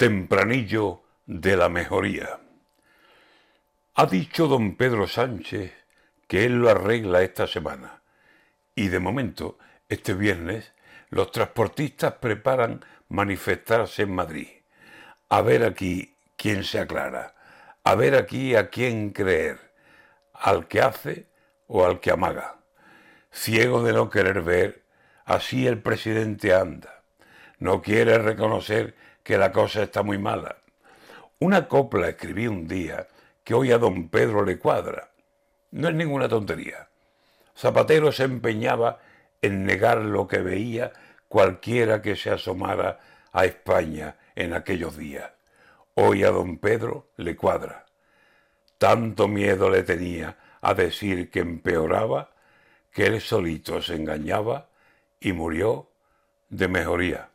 Tempranillo de la mejoría. Ha dicho don Pedro Sánchez que él lo arregla esta semana. Y de momento, este viernes, los transportistas preparan manifestarse en Madrid. A ver aquí quién se aclara. A ver aquí a quién creer. Al que hace o al que amaga. Ciego de no querer ver, así el presidente anda. No quiere reconocer que la cosa está muy mala. Una copla escribí un día que hoy a don Pedro le cuadra. No es ninguna tontería. Zapatero se empeñaba en negar lo que veía cualquiera que se asomara a España en aquellos días. Hoy a don Pedro le cuadra. Tanto miedo le tenía a decir que empeoraba, que él solito se engañaba y murió de mejoría.